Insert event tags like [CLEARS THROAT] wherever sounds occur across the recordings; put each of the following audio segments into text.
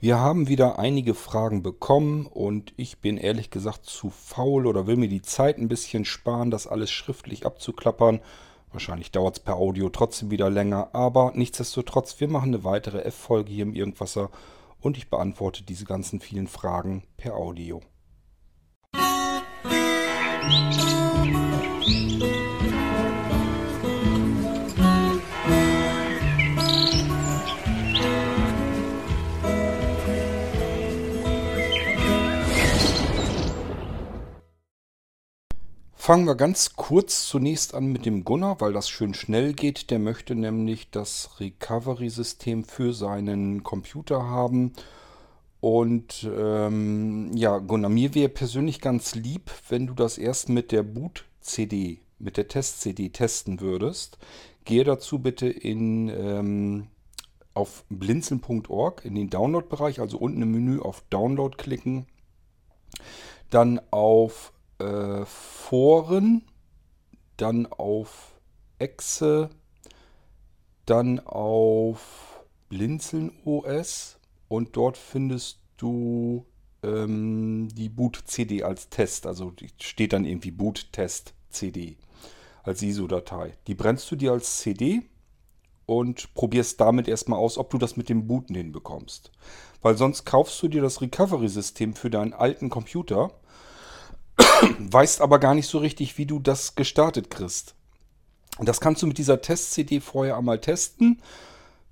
Wir haben wieder einige Fragen bekommen und ich bin ehrlich gesagt zu faul oder will mir die Zeit ein bisschen sparen, das alles schriftlich abzuklappern. Wahrscheinlich dauert es per Audio trotzdem wieder länger, aber nichtsdestotrotz, wir machen eine weitere F-Folge hier im Irgendwasser und ich beantworte diese ganzen vielen Fragen per Audio. Fangen wir ganz kurz zunächst an mit dem Gunnar, weil das schön schnell geht. Der möchte nämlich das Recovery-System für seinen Computer haben. Und ähm, ja, Gunnar, mir wäre persönlich ganz lieb, wenn du das erst mit der Boot-CD, mit der Test-CD testen würdest. Gehe dazu bitte in, ähm, auf blinzeln.org in den Download-Bereich, also unten im Menü auf Download klicken. Dann auf äh, Foren, dann auf Exe, dann auf Blinzeln OS und dort findest du ähm, die Boot-CD als Test. Also steht dann irgendwie Boot-Test-CD als ISO-Datei. Die brennst du dir als CD und probierst damit erstmal aus, ob du das mit dem Booten hinbekommst. Weil sonst kaufst du dir das Recovery-System für deinen alten Computer [COUGHS] weißt aber gar nicht so richtig, wie du das gestartet kriegst. Das kannst du mit dieser Test-CD vorher einmal testen,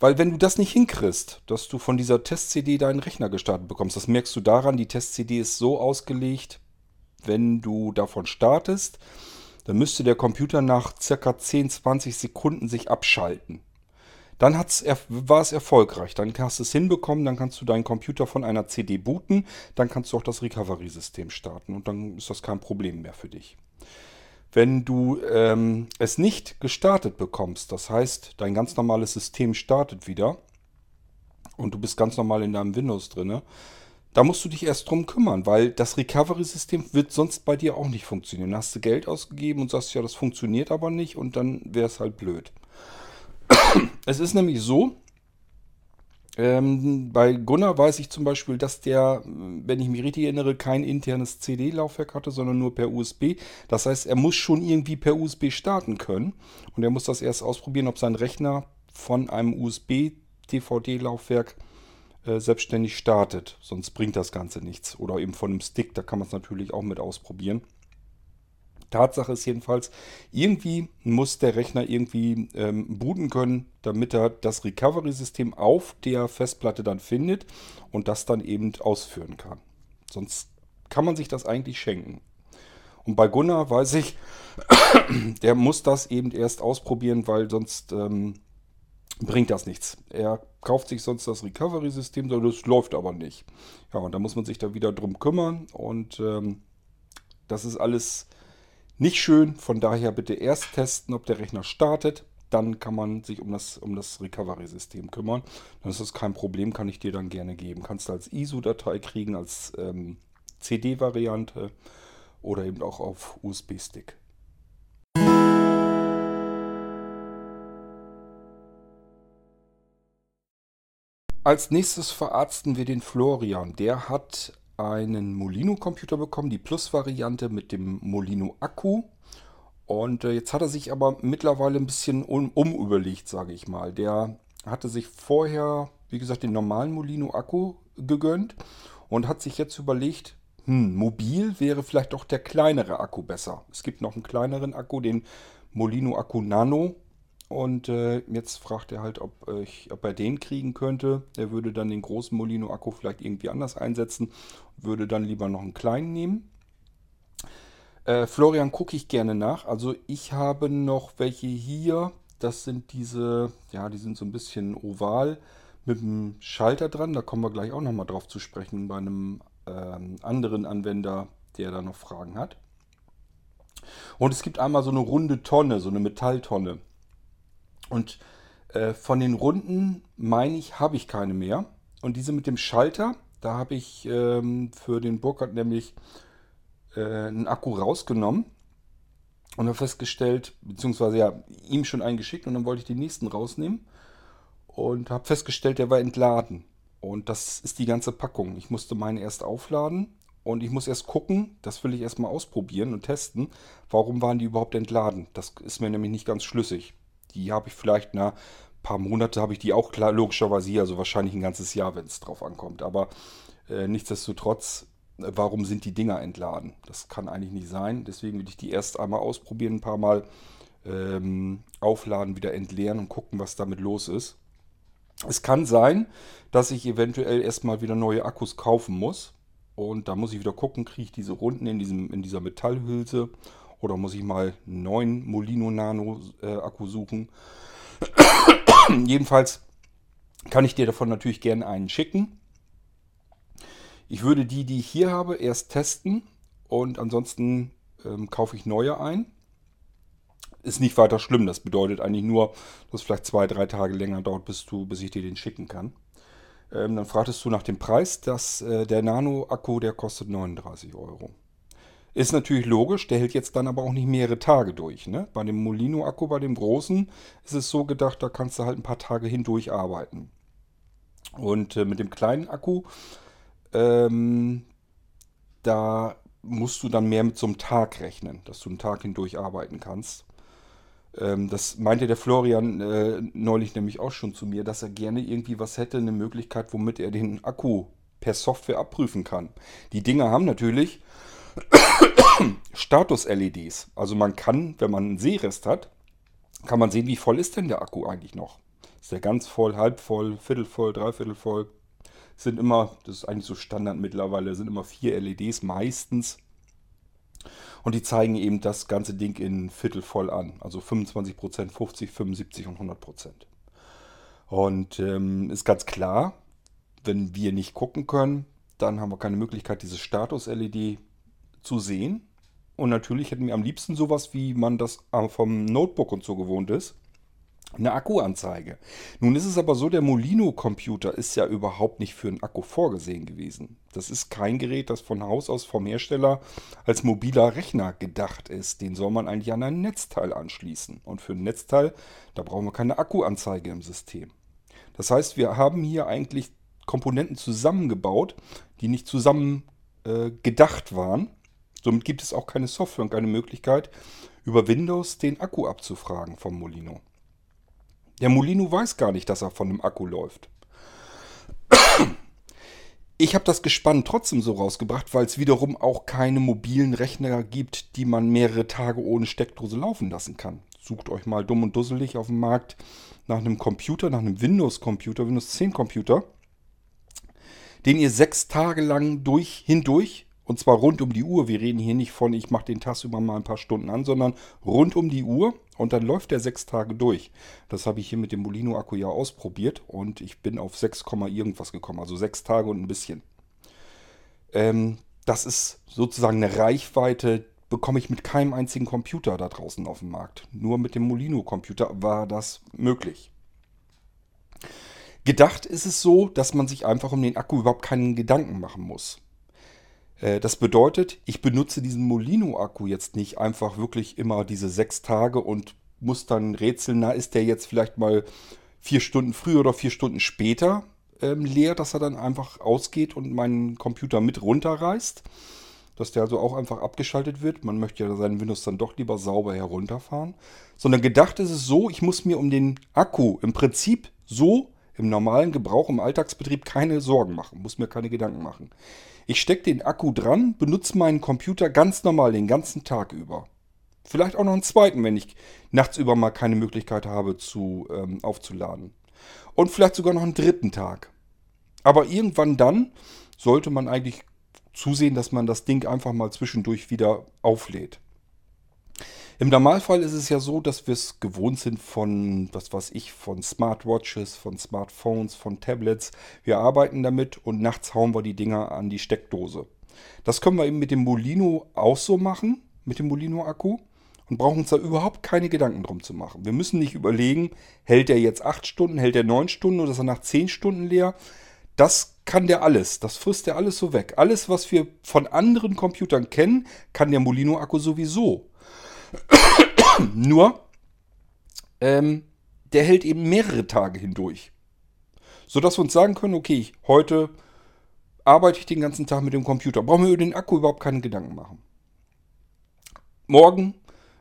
weil wenn du das nicht hinkriegst, dass du von dieser Test-CD deinen Rechner gestartet bekommst, das merkst du daran, die Test-CD ist so ausgelegt, wenn du davon startest, dann müsste der Computer nach circa 10, 20 Sekunden sich abschalten. Dann hat's, war es erfolgreich. Dann hast du es hinbekommen, dann kannst du deinen Computer von einer CD booten, dann kannst du auch das Recovery-System starten und dann ist das kein Problem mehr für dich. Wenn du ähm, es nicht gestartet bekommst, das heißt, dein ganz normales System startet wieder und du bist ganz normal in deinem Windows drin, da musst du dich erst drum kümmern, weil das Recovery-System wird sonst bei dir auch nicht funktionieren. Dann hast du Geld ausgegeben und sagst, ja, das funktioniert aber nicht und dann wäre es halt blöd. Es ist nämlich so, ähm, bei Gunnar weiß ich zum Beispiel, dass der, wenn ich mich richtig erinnere, kein internes CD-Laufwerk hatte, sondern nur per USB. Das heißt, er muss schon irgendwie per USB starten können. Und er muss das erst ausprobieren, ob sein Rechner von einem USB-DVD-Laufwerk äh, selbstständig startet. Sonst bringt das Ganze nichts. Oder eben von einem Stick, da kann man es natürlich auch mit ausprobieren. Tatsache ist jedenfalls, irgendwie muss der Rechner irgendwie ähm, booten können, damit er das Recovery-System auf der Festplatte dann findet und das dann eben ausführen kann. Sonst kann man sich das eigentlich schenken. Und bei Gunnar weiß ich, [COUGHS] der muss das eben erst ausprobieren, weil sonst ähm, bringt das nichts. Er kauft sich sonst das Recovery-System, das läuft aber nicht. Ja, und da muss man sich da wieder drum kümmern und ähm, das ist alles nicht schön. Von daher bitte erst testen, ob der Rechner startet. Dann kann man sich um das, um das Recovery-System kümmern. Dann ist das kein Problem, kann ich dir dann gerne geben. Kannst du als ISO-Datei kriegen, als ähm, CD-Variante oder eben auch auf USB-Stick. Als nächstes verarzten wir den Florian. Der hat einen Molino-Computer bekommen, die Plus-Variante mit dem Molino-Akku. Und äh, jetzt hat er sich aber mittlerweile ein bisschen um, umüberlegt, sage ich mal. Der hatte sich vorher, wie gesagt, den normalen Molino-Akku gegönnt und hat sich jetzt überlegt, hm, mobil wäre vielleicht doch der kleinere Akku besser. Es gibt noch einen kleineren Akku, den Molino Akku Nano. Und äh, jetzt fragt er halt, ob, äh, ich, ob er den kriegen könnte. Er würde dann den großen Molino-Akku vielleicht irgendwie anders einsetzen, würde dann lieber noch einen kleinen nehmen. Äh, Florian gucke ich gerne nach. Also ich habe noch welche hier. Das sind diese, ja, die sind so ein bisschen oval mit einem Schalter dran. Da kommen wir gleich auch nochmal drauf zu sprechen bei einem ähm, anderen Anwender, der da noch Fragen hat. Und es gibt einmal so eine runde Tonne, so eine Metalltonne. Und äh, von den runden, meine ich, habe ich keine mehr. Und diese mit dem Schalter, da habe ich ähm, für den Burkhardt nämlich äh, einen Akku rausgenommen und habe festgestellt, beziehungsweise ja, ihm schon eingeschickt und dann wollte ich den nächsten rausnehmen und habe festgestellt, der war entladen. Und das ist die ganze Packung. Ich musste meine erst aufladen und ich muss erst gucken, das will ich erstmal ausprobieren und testen, warum waren die überhaupt entladen. Das ist mir nämlich nicht ganz schlüssig. Die habe ich vielleicht, na, paar Monate habe ich die auch klar, logischerweise hier, also wahrscheinlich ein ganzes Jahr, wenn es drauf ankommt. Aber äh, nichtsdestotrotz, äh, warum sind die Dinger entladen? Das kann eigentlich nicht sein. Deswegen will ich die erst einmal ausprobieren, ein paar Mal ähm, aufladen, wieder entleeren und gucken, was damit los ist. Es kann sein, dass ich eventuell erstmal wieder neue Akkus kaufen muss. Und da muss ich wieder gucken, kriege ich diese Runden in, diesem, in dieser Metallhülse oder muss ich mal einen neuen Molino Nano äh, Akku suchen. [COUGHS] Jedenfalls kann ich dir davon natürlich gerne einen schicken. Ich würde die, die ich hier habe, erst testen und ansonsten ähm, kaufe ich neue ein. Ist nicht weiter schlimm. Das bedeutet eigentlich nur, dass es vielleicht zwei, drei Tage länger dauert, bis, du, bis ich dir den schicken kann. Ähm, dann fragtest du nach dem Preis. dass äh, der Nano-Akku, der kostet 39 Euro. Ist natürlich logisch, der hält jetzt dann aber auch nicht mehrere Tage durch. Ne? Bei dem Molino-Akku, bei dem großen, ist es so gedacht, da kannst du halt ein paar Tage hindurch arbeiten. Und äh, mit dem kleinen Akku, ähm, da musst du dann mehr mit so einem Tag rechnen, dass du einen Tag hindurch arbeiten kannst. Ähm, das meinte der Florian äh, neulich nämlich auch schon zu mir, dass er gerne irgendwie was hätte, eine Möglichkeit, womit er den Akku per Software abprüfen kann. Die Dinger haben natürlich Status-LEDs. Also man kann, wenn man einen Seerest hat, kann man sehen, wie voll ist denn der Akku eigentlich noch. Ist der ganz voll, halb voll, viertel voll, dreiviertel voll. Sind immer, das ist eigentlich so Standard mittlerweile, sind immer vier LEDs meistens. Und die zeigen eben das ganze Ding in Viertel voll an. Also 25%, 50, 75 und 100%. Und ähm, ist ganz klar, wenn wir nicht gucken können, dann haben wir keine Möglichkeit, diese Status-LED zu sehen. Und natürlich hätten wir am liebsten sowas, wie man das vom Notebook und so gewohnt ist. Eine Akkuanzeige. Nun ist es aber so, der Molino-Computer ist ja überhaupt nicht für einen Akku vorgesehen gewesen. Das ist kein Gerät, das von Haus aus vom Hersteller als mobiler Rechner gedacht ist. Den soll man eigentlich an ein Netzteil anschließen. Und für ein Netzteil, da brauchen wir keine Akkuanzeige im System. Das heißt, wir haben hier eigentlich Komponenten zusammengebaut, die nicht zusammen äh, gedacht waren Somit gibt es auch keine Software und keine Möglichkeit, über Windows den Akku abzufragen vom Molino. Der Molino weiß gar nicht, dass er von einem Akku läuft. Ich habe das Gespann trotzdem so rausgebracht, weil es wiederum auch keine mobilen Rechner gibt, die man mehrere Tage ohne Steckdose laufen lassen kann. Sucht euch mal dumm und dusselig auf dem Markt nach einem Computer, nach einem Windows-Computer, Windows 10 Computer, den ihr sechs Tage lang durch, hindurch und zwar rund um die Uhr. Wir reden hier nicht von, ich mache den über mal ein paar Stunden an, sondern rund um die Uhr und dann läuft der sechs Tage durch. Das habe ich hier mit dem Molino-Akku ja ausprobiert und ich bin auf 6, irgendwas gekommen. Also sechs Tage und ein bisschen. Ähm, das ist sozusagen eine Reichweite, bekomme ich mit keinem einzigen Computer da draußen auf dem Markt. Nur mit dem Molino-Computer war das möglich. Gedacht ist es so, dass man sich einfach um den Akku überhaupt keinen Gedanken machen muss. Äh, das bedeutet, ich benutze diesen Molino-Akku jetzt nicht einfach wirklich immer diese sechs Tage und muss dann rätseln, na, ist der jetzt vielleicht mal vier Stunden früher oder vier Stunden später ähm, leer, dass er dann einfach ausgeht und meinen Computer mit runterreißt. Dass der also auch einfach abgeschaltet wird. Man möchte ja seinen Windows dann doch lieber sauber herunterfahren. Sondern gedacht ist es so, ich muss mir um den Akku im Prinzip so im normalen Gebrauch, im Alltagsbetrieb keine Sorgen machen, muss mir keine Gedanken machen. Ich stecke den Akku dran, benutze meinen Computer ganz normal den ganzen Tag über. Vielleicht auch noch einen zweiten, wenn ich nachts über mal keine Möglichkeit habe zu ähm, aufzuladen. Und vielleicht sogar noch einen dritten Tag. Aber irgendwann dann sollte man eigentlich zusehen, dass man das Ding einfach mal zwischendurch wieder auflädt. Im Normalfall ist es ja so, dass wir es gewohnt sind von, was weiß ich, von Smartwatches, von Smartphones, von Tablets. Wir arbeiten damit und nachts hauen wir die Dinger an die Steckdose. Das können wir eben mit dem Molino auch so machen, mit dem Molino-Akku. Und brauchen uns da überhaupt keine Gedanken drum zu machen. Wir müssen nicht überlegen, hält der jetzt 8 Stunden, hält der 9 Stunden oder ist er nach 10 Stunden leer. Das kann der alles. Das frisst der alles so weg. Alles, was wir von anderen Computern kennen, kann der Molino-Akku sowieso. [COUGHS] Nur, ähm, der hält eben mehrere Tage hindurch. Sodass wir uns sagen können, okay, heute arbeite ich den ganzen Tag mit dem Computer. Brauchen wir über den Akku überhaupt keine Gedanken machen. Morgen,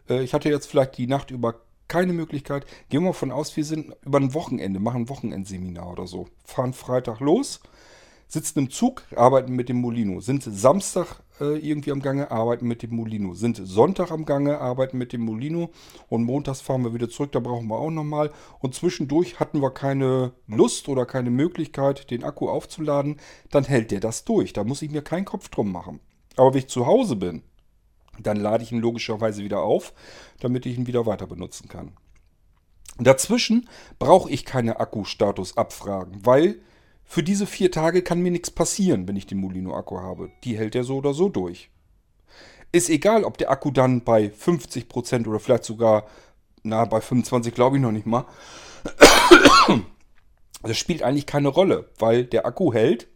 äh, ich hatte jetzt vielleicht die Nacht über keine Möglichkeit. Gehen wir mal von aus, wir sind über ein Wochenende, machen ein Wochenendseminar oder so. Fahren Freitag los, sitzen im Zug, arbeiten mit dem Molino. Sind Samstag äh, irgendwie am Gange, arbeiten mit dem Molino. Sind Sonntag am Gange, arbeiten mit dem Molino. Und montags fahren wir wieder zurück, da brauchen wir auch nochmal. Und zwischendurch hatten wir keine Lust oder keine Möglichkeit, den Akku aufzuladen. Dann hält der das durch. Da muss ich mir keinen Kopf drum machen. Aber wenn ich zu Hause bin, dann lade ich ihn logischerweise wieder auf, damit ich ihn wieder weiter benutzen kann. Dazwischen brauche ich keine Akkustatus abfragen, weil für diese vier Tage kann mir nichts passieren, wenn ich den Molino-Akku habe. Die hält er so oder so durch. Ist egal, ob der Akku dann bei 50% oder vielleicht sogar, na, bei 25 glaube ich noch nicht mal. Das spielt eigentlich keine Rolle, weil der Akku hält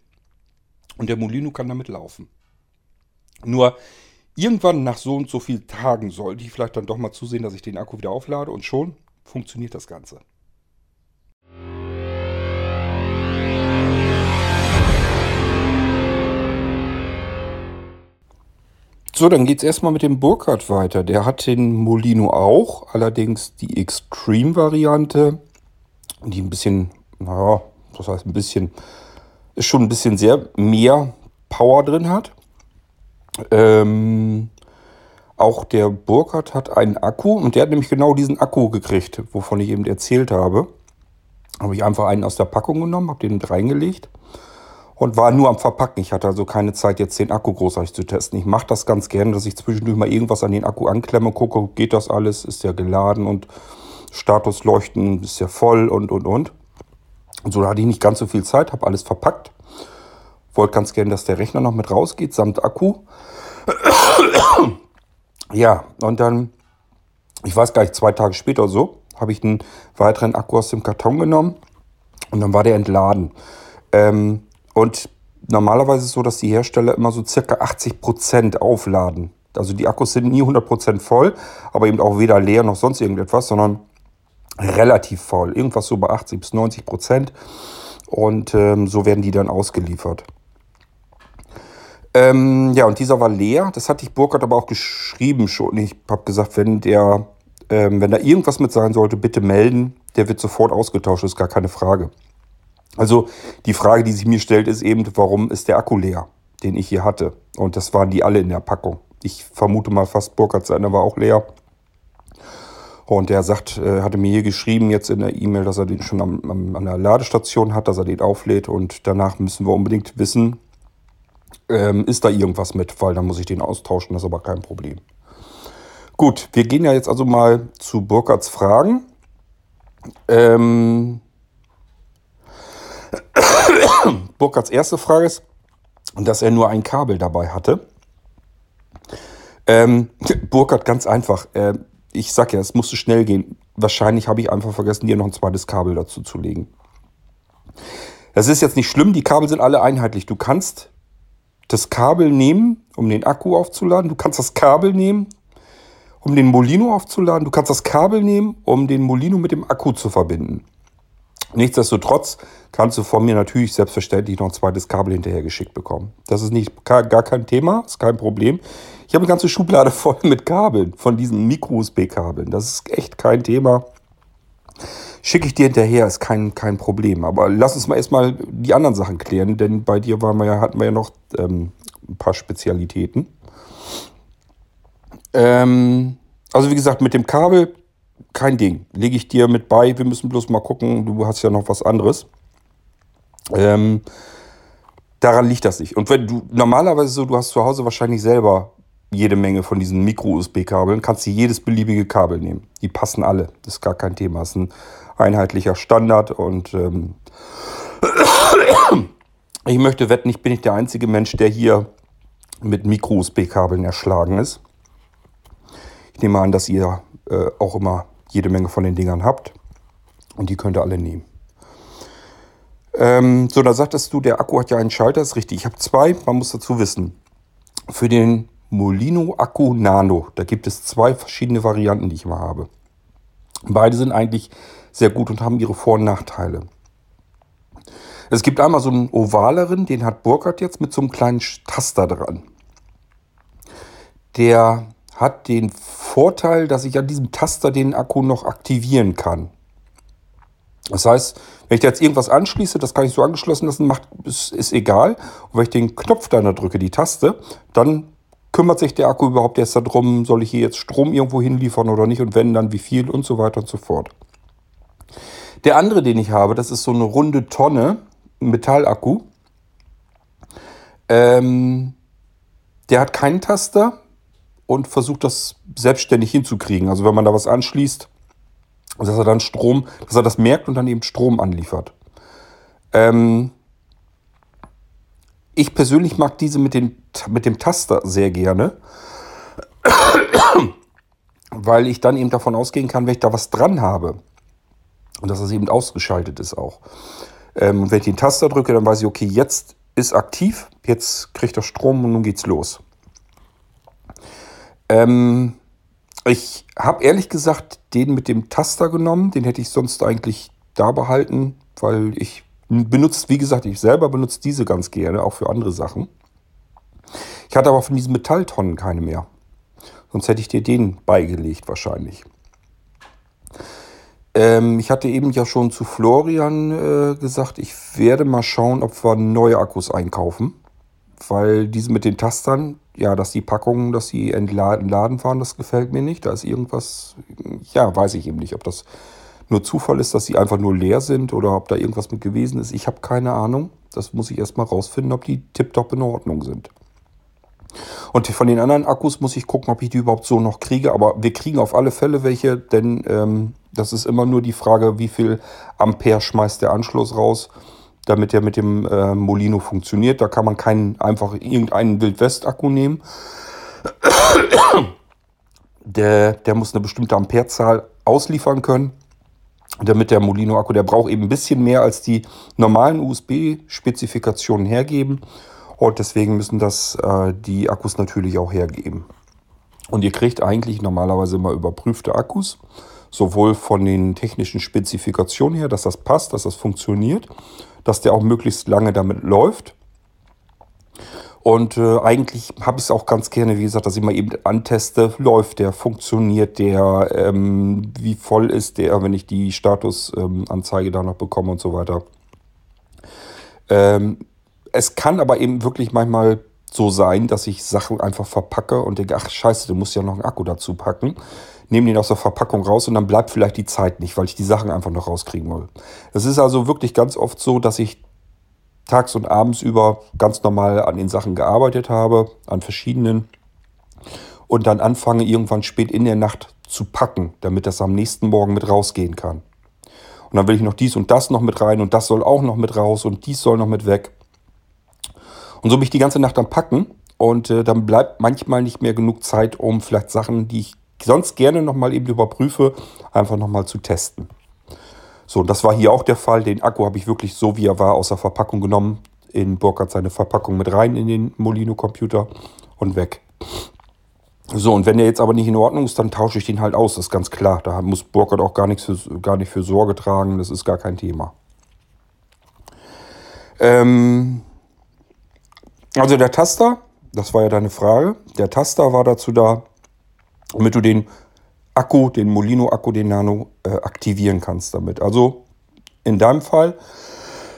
und der Molino kann damit laufen. Nur irgendwann nach so und so vielen Tagen sollte ich vielleicht dann doch mal zusehen, dass ich den Akku wieder auflade und schon funktioniert das Ganze. So, dann geht es erstmal mit dem Burkhardt weiter. Der hat den Molino auch, allerdings die Extreme-Variante, die ein bisschen, naja, das heißt ein bisschen, ist schon ein bisschen sehr mehr Power drin hat. Ähm, auch der Burkhardt hat einen Akku und der hat nämlich genau diesen Akku gekriegt, wovon ich eben erzählt habe. Habe ich einfach einen aus der Packung genommen, habe den mit reingelegt und war nur am Verpacken. Ich hatte also keine Zeit, jetzt den Akku großartig zu testen. Ich mache das ganz gerne, dass ich zwischendurch mal irgendwas an den Akku anklemme, gucke, geht das alles, ist der geladen und Statusleuchten ist ja voll und und und. Und so hatte ich nicht ganz so viel Zeit, habe alles verpackt wollte ganz gerne, dass der Rechner noch mit rausgeht, samt Akku. [CLEARS THROAT] ja, und dann, ich weiß gar nicht, zwei Tage später so, habe ich einen weiteren Akku aus dem Karton genommen und dann war der entladen. Ähm, und normalerweise ist es so, dass die Hersteller immer so circa 80% aufladen. Also die Akkus sind nie 100% voll, aber eben auch weder leer noch sonst irgendetwas, sondern relativ voll. Irgendwas so bei 80 bis 90% Und ähm, so werden die dann ausgeliefert. Ähm, ja, und dieser war leer. Das hatte ich Burkhardt aber auch geschrieben schon. Ich habe gesagt, wenn der, ähm, wenn da irgendwas mit sein sollte, bitte melden. Der wird sofort ausgetauscht, ist gar keine Frage. Also die Frage, die sich mir stellt, ist eben, warum ist der Akku leer, den ich hier hatte? Und das waren die alle in der Packung. Ich vermute mal fast, Burkhardt seiner war auch leer. Und der sagt, äh, hatte mir hier geschrieben jetzt in der E-Mail, dass er den schon am, am, an der Ladestation hat, dass er den auflädt. Und danach müssen wir unbedingt wissen, ähm, ist da irgendwas mit, weil dann muss ich den austauschen, das ist aber kein Problem. Gut, wir gehen ja jetzt also mal zu Burkhards Fragen. Ähm, [CLEARS THROAT] Burkhards erste Frage ist, dass er nur ein Kabel dabei hatte. Ähm, [LAUGHS] Burkhard, ganz einfach. Äh, ich sag ja, es musste schnell gehen. Wahrscheinlich habe ich einfach vergessen, dir noch ein zweites Kabel dazu zu legen. Das ist jetzt nicht schlimm, die Kabel sind alle einheitlich. Du kannst das Kabel nehmen, um den Akku aufzuladen. Du kannst das Kabel nehmen, um den Molino aufzuladen. Du kannst das Kabel nehmen, um den Molino mit dem Akku zu verbinden. Nichtsdestotrotz kannst du von mir natürlich selbstverständlich noch ein zweites Kabel hinterher geschickt bekommen. Das ist nicht gar kein Thema, ist kein Problem. Ich habe eine ganze Schublade [LAUGHS] voll mit Kabeln, von diesen Micro-USB-Kabeln. Das ist echt kein Thema. Schicke ich dir hinterher, ist kein, kein Problem. Aber lass uns mal erstmal die anderen Sachen klären, denn bei dir waren wir ja, hatten wir ja noch ähm, ein paar Spezialitäten. Ähm, also wie gesagt, mit dem Kabel kein Ding. Lege ich dir mit bei. Wir müssen bloß mal gucken. Du hast ja noch was anderes. Ähm, daran liegt das nicht. Und wenn du normalerweise so, du hast zu Hause wahrscheinlich selber jede Menge von diesen Micro-USB-Kabeln, kannst du jedes beliebige Kabel nehmen. Die passen alle. Das ist gar kein Thema. Das ist ein einheitlicher Standard und ähm, [COUGHS] ich möchte wetten, ich bin nicht der einzige Mensch, der hier mit Micro-USB-Kabeln erschlagen ist. Ich nehme an, dass ihr äh, auch immer jede Menge von den Dingern habt und die könnt ihr alle nehmen. Ähm, so, da sagtest du, der Akku hat ja einen Schalter, ist richtig. Ich habe zwei, man muss dazu wissen. Für den Molino Akku Nano, da gibt es zwei verschiedene Varianten, die ich mal habe. Beide sind eigentlich sehr gut und haben ihre Vor- und Nachteile. Es gibt einmal so einen ovaleren, den hat Burkhardt jetzt mit so einem kleinen Taster dran. Der hat den Vorteil, dass ich an diesem Taster den Akku noch aktivieren kann. Das heißt, wenn ich da jetzt irgendwas anschließe, das kann ich so angeschlossen lassen, macht, ist, ist egal. Und wenn ich den Knopf da drücke, die Taste, dann kümmert sich der Akku überhaupt erst darum, soll ich hier jetzt Strom irgendwo hinliefern oder nicht und wenn, dann wie viel und so weiter und so fort. Der andere, den ich habe, das ist so eine runde Tonne, Metallakku. Ähm, der hat keinen Taster und versucht das selbstständig hinzukriegen. Also wenn man da was anschließt, dass er dann Strom, dass er das merkt und dann eben Strom anliefert. Ähm, ich persönlich mag diese mit, den, mit dem Taster sehr gerne, [COUGHS] weil ich dann eben davon ausgehen kann, wenn ich da was dran habe und dass das eben ausgeschaltet ist auch. Ähm, wenn ich den Taster drücke, dann weiß ich, okay, jetzt ist aktiv, jetzt kriegt er Strom und nun geht's los. Ähm, ich habe ehrlich gesagt den mit dem Taster genommen. Den hätte ich sonst eigentlich da behalten, weil ich benutze, wie gesagt, ich selber benutze diese ganz gerne, auch für andere Sachen. Ich hatte aber von diesen Metalltonnen keine mehr. Sonst hätte ich dir den beigelegt wahrscheinlich. Ähm, ich hatte eben ja schon zu Florian äh, gesagt, ich werde mal schauen, ob wir neue Akkus einkaufen. Weil diese mit den Tastern, ja, dass die Packungen, dass sie entladen waren, das gefällt mir nicht. Da ist irgendwas, ja, weiß ich eben nicht, ob das nur Zufall ist, dass sie einfach nur leer sind oder ob da irgendwas mit gewesen ist. Ich habe keine Ahnung. Das muss ich erstmal rausfinden, ob die tiptop in Ordnung sind. Und von den anderen Akkus muss ich gucken, ob ich die überhaupt so noch kriege. Aber wir kriegen auf alle Fälle welche, denn ähm, das ist immer nur die Frage, wie viel Ampere schmeißt der Anschluss raus damit er mit dem äh, Molino funktioniert. Da kann man keinen einfach irgendeinen Wildwest-Akku nehmen. Der, der muss eine bestimmte Amperezahl ausliefern können, damit der Molino-Akku, der braucht eben ein bisschen mehr als die normalen USB-Spezifikationen hergeben. Und deswegen müssen das äh, die Akkus natürlich auch hergeben. Und ihr kriegt eigentlich normalerweise immer überprüfte Akkus, sowohl von den technischen Spezifikationen her, dass das passt, dass das funktioniert, dass der auch möglichst lange damit läuft. Und äh, eigentlich habe ich es auch ganz gerne, wie gesagt, dass ich mal eben anteste, läuft der, funktioniert der, ähm, wie voll ist der, wenn ich die Statusanzeige ähm, da noch bekomme und so weiter. Ähm, es kann aber eben wirklich manchmal so sein, dass ich Sachen einfach verpacke und denke, ach scheiße, du musst ja noch einen Akku dazu packen nehme den aus der Verpackung raus und dann bleibt vielleicht die Zeit nicht, weil ich die Sachen einfach noch rauskriegen will. Es ist also wirklich ganz oft so, dass ich tags und abends über ganz normal an den Sachen gearbeitet habe, an verschiedenen, und dann anfange irgendwann spät in der Nacht zu packen, damit das am nächsten Morgen mit rausgehen kann. Und dann will ich noch dies und das noch mit rein und das soll auch noch mit raus und dies soll noch mit weg. Und so bin ich die ganze Nacht am Packen und äh, dann bleibt manchmal nicht mehr genug Zeit, um vielleicht Sachen, die ich sonst gerne nochmal eben überprüfe, einfach nochmal zu testen. So, das war hier auch der Fall. Den Akku habe ich wirklich so, wie er war, aus der Verpackung genommen. In Burkhardt seine Verpackung mit rein in den Molino-Computer und weg. So, und wenn der jetzt aber nicht in Ordnung ist, dann tausche ich den halt aus, das ist ganz klar. Da muss Burkhardt auch gar, nichts für, gar nicht für Sorge tragen, das ist gar kein Thema. Ähm, also der Taster, das war ja deine Frage. Der Taster war dazu da, damit du den Akku, den Molino-Akku, den Nano, äh, aktivieren kannst damit. Also in deinem Fall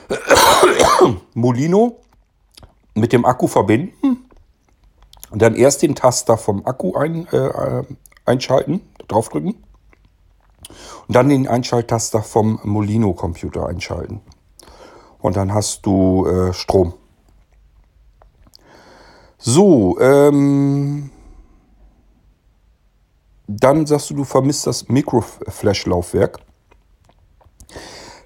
[COUGHS] Molino mit dem Akku verbinden und dann erst den Taster vom Akku ein, äh, einschalten, draufdrücken und dann den Einschalttaster vom Molino-Computer einschalten. Und dann hast du äh, Strom. So, ähm, dann sagst du, du vermisst das Mikroflash-Laufwerk.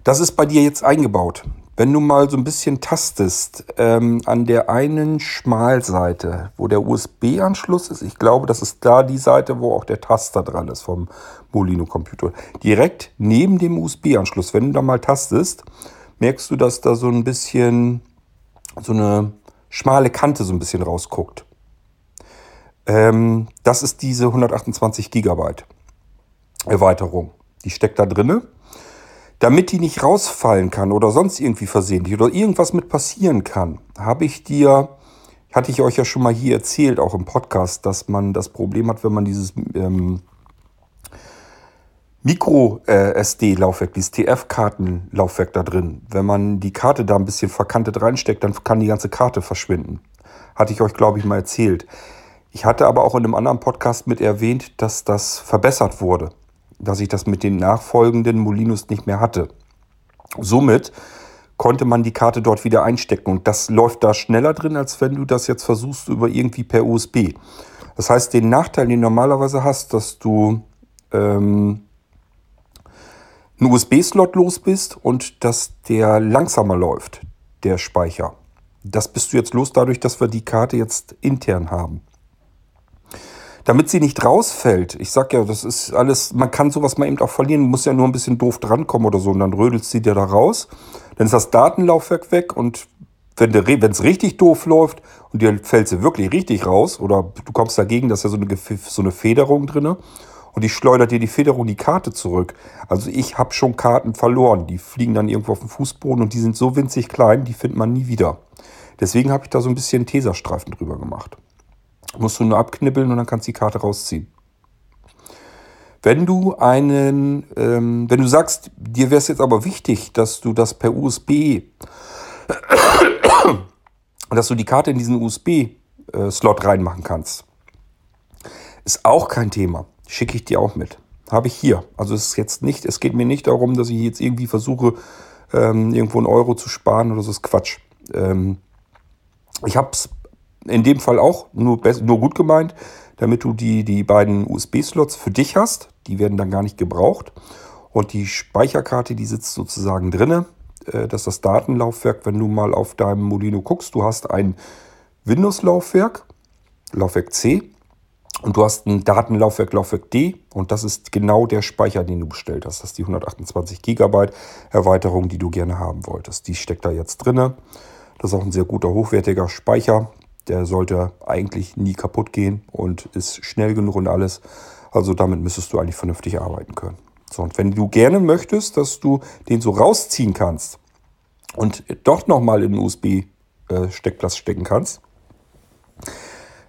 Das ist bei dir jetzt eingebaut. Wenn du mal so ein bisschen tastest ähm, an der einen Schmalseite, wo der USB-Anschluss ist, ich glaube, das ist da die Seite, wo auch der Taster dran ist vom Molino-Computer. Direkt neben dem USB-Anschluss, wenn du da mal tastest, merkst du, dass da so ein bisschen so eine schmale Kante so ein bisschen rausguckt. Ähm, das ist diese 128 Gigabyte Erweiterung. Die steckt da drinne. Damit die nicht rausfallen kann oder sonst irgendwie versehentlich oder irgendwas mit passieren kann, habe ich dir, hatte ich euch ja schon mal hier erzählt, auch im Podcast, dass man das Problem hat, wenn man dieses ähm, Micro-SD-Laufwerk, dieses TF-Kartenlaufwerk da drin, wenn man die Karte da ein bisschen verkantet reinsteckt, dann kann die ganze Karte verschwinden. Hatte ich euch, glaube ich, mal erzählt. Ich hatte aber auch in einem anderen Podcast mit erwähnt, dass das verbessert wurde dass ich das mit den nachfolgenden Molinos nicht mehr hatte. Somit konnte man die Karte dort wieder einstecken und das läuft da schneller drin, als wenn du das jetzt versuchst über irgendwie per USB. Das heißt, den Nachteil, den du normalerweise hast, dass du ähm, einen USB-Slot los bist und dass der langsamer läuft, der Speicher. Das bist du jetzt los dadurch, dass wir die Karte jetzt intern haben damit sie nicht rausfällt. Ich sag ja, das ist alles, man kann sowas mal eben auch verlieren, muss ja nur ein bisschen doof drankommen oder so und dann rödelt sie dir da raus. Dann ist das Datenlaufwerk weg und wenn es richtig doof läuft und dir fällt sie wirklich richtig raus oder du kommst dagegen, da ist ja so eine, so eine Federung drin und die schleudert dir die Federung die Karte zurück. Also ich habe schon Karten verloren, die fliegen dann irgendwo auf dem Fußboden und die sind so winzig klein, die findet man nie wieder. Deswegen habe ich da so ein bisschen Teserstreifen drüber gemacht. Musst du nur abknibbeln und dann kannst du die Karte rausziehen. Wenn du einen, ähm, wenn du sagst, dir wäre es jetzt aber wichtig, dass du das per USB, [COUGHS] dass du die Karte in diesen USB-Slot äh, reinmachen kannst, ist auch kein Thema. Schicke ich dir auch mit. Habe ich hier. Also es ist jetzt nicht, es geht mir nicht darum, dass ich jetzt irgendwie versuche, ähm, irgendwo einen Euro zu sparen oder so ist Quatsch. Ähm, ich habe es in dem Fall auch nur, nur gut gemeint, damit du die, die beiden USB-Slots für dich hast. Die werden dann gar nicht gebraucht. Und die Speicherkarte, die sitzt sozusagen drinne. Äh, das ist das Datenlaufwerk. Wenn du mal auf deinem Molino guckst, du hast ein Windows-Laufwerk, Laufwerk C, und du hast ein Datenlaufwerk, Laufwerk D, und das ist genau der Speicher, den du bestellt hast. Das ist die 128 GB Erweiterung, die du gerne haben wolltest. Die steckt da jetzt drinne. Das ist auch ein sehr guter, hochwertiger Speicher. Der sollte eigentlich nie kaputt gehen und ist schnell genug und alles. Also damit müsstest du eigentlich vernünftig arbeiten können. So, und wenn du gerne möchtest, dass du den so rausziehen kannst und doch nochmal in den USB-Steckplatz äh, stecken kannst,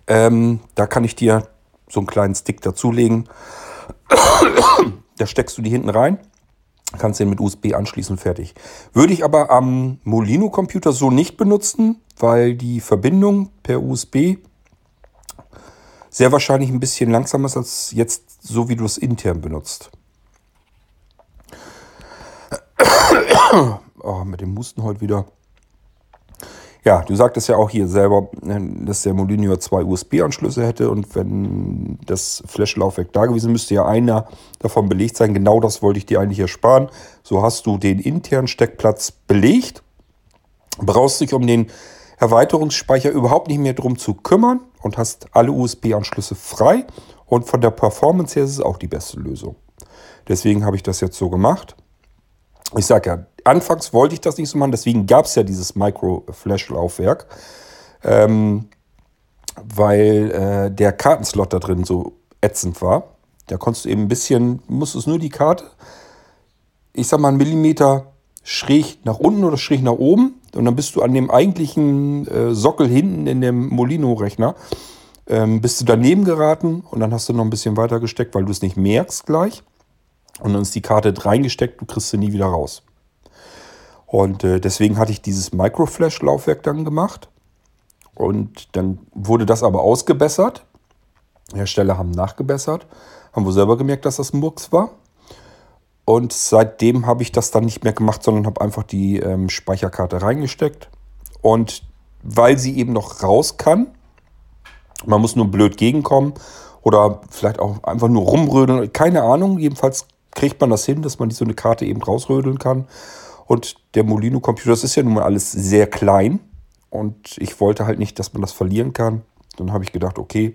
ähm, da kann ich dir so einen kleinen Stick dazulegen. da steckst du die hinten rein Kannst den mit USB anschließen, fertig. Würde ich aber am Molino-Computer so nicht benutzen, weil die Verbindung per USB sehr wahrscheinlich ein bisschen langsamer ist als jetzt, so wie du es intern benutzt. [COUGHS] Oh, mit dem Musten heute wieder. Ja, du sagtest ja auch hier selber, äh, dass der Molino zwei USB-Anschlüsse hätte und wenn das Flash-Laufwerk da gewesen müsste ja einer davon belegt sein. Genau das wollte ich dir eigentlich ersparen. So hast du den internen Steckplatz belegt, brauchst dich um den Erweiterungsspeicher überhaupt nicht mehr drum zu kümmern und hast alle USB-Anschlüsse frei und von der Performance her ist es auch die beste Lösung. Deswegen habe ich das jetzt so gemacht. Ich sage ja, anfangs wollte ich das nicht so machen, deswegen gab es ja dieses Micro-Flash-Laufwerk, ähm, weil äh, der Kartenslot da drin so ätzend war. Da konntest du eben ein bisschen, musstest nur die Karte, ich sag mal einen Millimeter schräg nach unten oder schräg nach oben und dann bist du an dem eigentlichen äh, Sockel hinten in dem Molino-Rechner, ähm, bist du daneben geraten und dann hast du noch ein bisschen weiter gesteckt, weil du es nicht merkst gleich. Und dann ist die Karte reingesteckt, du kriegst sie nie wieder raus. Und äh, deswegen hatte ich dieses Microflash-Laufwerk dann gemacht. Und dann wurde das aber ausgebessert. Hersteller haben nachgebessert, haben wohl selber gemerkt, dass das ein Murks war. Und seitdem habe ich das dann nicht mehr gemacht, sondern habe einfach die ähm, Speicherkarte reingesteckt. Und weil sie eben noch raus kann, man muss nur blöd gegenkommen oder vielleicht auch einfach nur rumrödeln, keine Ahnung. Jedenfalls kriegt man das hin, dass man so eine Karte eben rausrödeln kann. Und der Molino-Computer, das ist ja nun mal alles sehr klein. Und ich wollte halt nicht, dass man das verlieren kann. Dann habe ich gedacht, okay,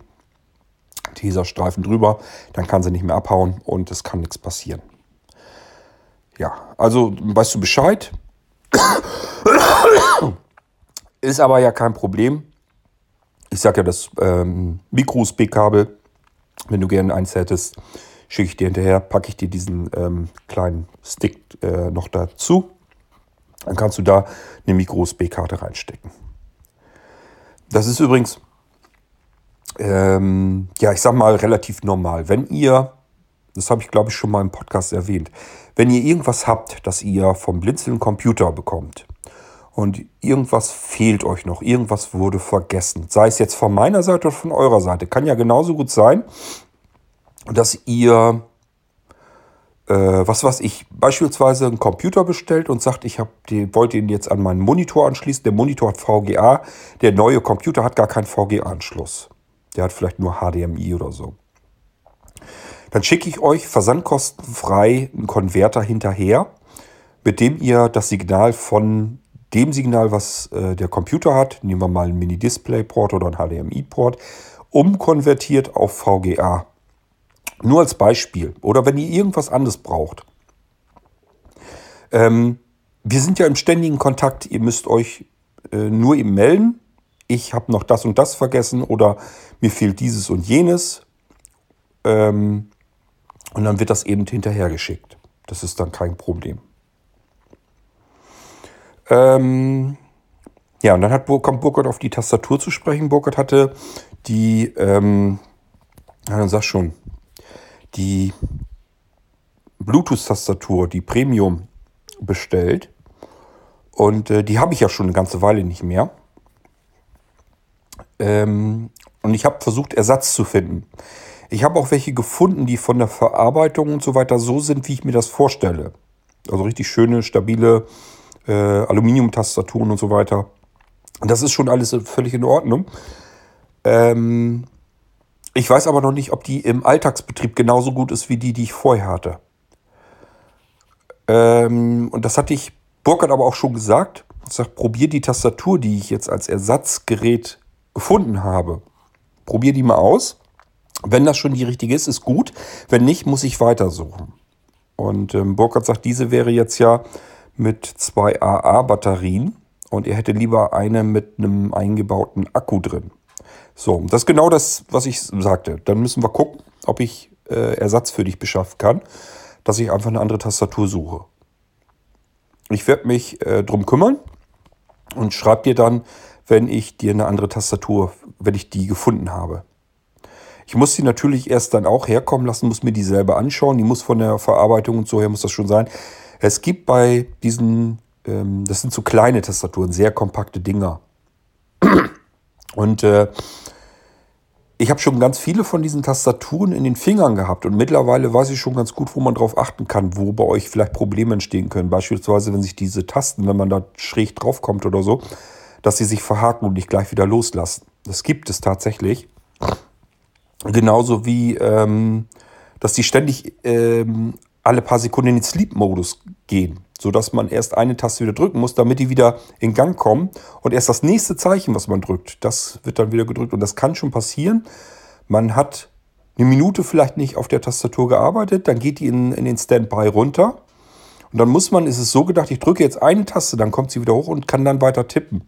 Teserstreifen drüber, dann kann sie nicht mehr abhauen und es kann nichts passieren. Ja, also weißt du Bescheid. [COUGHS] Ist aber ja kein Problem. Ich sage ja, das ähm, Micro-USB-Kabel, wenn du gerne eins hättest, schicke ich dir hinterher, packe ich dir diesen ähm, kleinen Stick äh, noch dazu. Dann kannst du da eine Micro-USB-Karte reinstecken. Das ist übrigens, ähm, ja, ich sag mal, relativ normal. Wenn ihr, das habe ich glaube ich schon mal im Podcast erwähnt, wenn ihr irgendwas habt, das ihr vom Blinzeln Computer bekommt und irgendwas fehlt euch noch, irgendwas wurde vergessen, sei es jetzt von meiner Seite oder von eurer Seite, kann ja genauso gut sein, dass ihr äh, was weiß ich, beispielsweise einen Computer bestellt und sagt, ich die, wollte ihn jetzt an meinen Monitor anschließen. Der Monitor hat VGA, der neue Computer hat gar keinen VGA-Anschluss. Der hat vielleicht nur HDMI oder so. Dann schicke ich euch versandkostenfrei einen Konverter hinterher, mit dem ihr das Signal von dem Signal, was äh, der Computer hat, nehmen wir mal einen Mini-Display-Port oder einen HDMI-Port, umkonvertiert auf VGA. Nur als Beispiel. Oder wenn ihr irgendwas anderes braucht. Ähm, wir sind ja im ständigen Kontakt. Ihr müsst euch äh, nur eben melden. Ich habe noch das und das vergessen oder mir fehlt dieses und jenes. Ähm, und dann wird das eben hinterhergeschickt. Das ist dann kein Problem. Ähm, ja, und dann hat, kommt Burkhard auf die Tastatur zu sprechen. Burkhard hatte die, ähm, ja, dann sag schon, die Bluetooth-Tastatur, die Premium, bestellt. Und äh, die habe ich ja schon eine ganze Weile nicht mehr. Ähm, und ich habe versucht, Ersatz zu finden. Ich habe auch welche gefunden, die von der Verarbeitung und so weiter so sind, wie ich mir das vorstelle. Also richtig schöne, stabile äh, Aluminium-Tastaturen und so weiter. Und das ist schon alles völlig in Ordnung. Ähm, ich weiß aber noch nicht, ob die im Alltagsbetrieb genauso gut ist wie die, die ich vorher hatte. Ähm, und das hatte ich Burkhard aber auch schon gesagt. Ich sage, probier die Tastatur, die ich jetzt als Ersatzgerät gefunden habe. Probier die mal aus. Wenn das schon die richtige ist, ist gut. Wenn nicht, muss ich weitersuchen. Und ähm, Burkhard sagt, diese wäre jetzt ja mit zwei AA-Batterien und er hätte lieber eine mit einem eingebauten Akku drin. So, das ist genau das, was ich sagte. Dann müssen wir gucken, ob ich äh, Ersatz für dich beschaffen kann, dass ich einfach eine andere Tastatur suche. Ich werde mich äh, drum kümmern und schreibe dir dann, wenn ich dir eine andere Tastatur, wenn ich die gefunden habe. Ich muss die natürlich erst dann auch herkommen lassen, muss mir die selber anschauen. Die muss von der Verarbeitung und so her muss das schon sein. Es gibt bei diesen, ähm, das sind so kleine Tastaturen, sehr kompakte Dinger. Und äh, ich habe schon ganz viele von diesen Tastaturen in den Fingern gehabt und mittlerweile weiß ich schon ganz gut, wo man drauf achten kann, wo bei euch vielleicht Probleme entstehen können. Beispielsweise, wenn sich diese Tasten, wenn man da schräg drauf kommt oder so, dass sie sich verhaken und nicht gleich wieder loslassen. Das gibt es tatsächlich. Genauso wie, ähm, dass die ständig ähm, alle paar Sekunden in den Sleep-Modus gehen sodass man erst eine Taste wieder drücken muss, damit die wieder in Gang kommen. Und erst das nächste Zeichen, was man drückt, das wird dann wieder gedrückt. Und das kann schon passieren. Man hat eine Minute vielleicht nicht auf der Tastatur gearbeitet, dann geht die in, in den Standby runter. Und dann muss man, ist es so gedacht, ich drücke jetzt eine Taste, dann kommt sie wieder hoch und kann dann weiter tippen.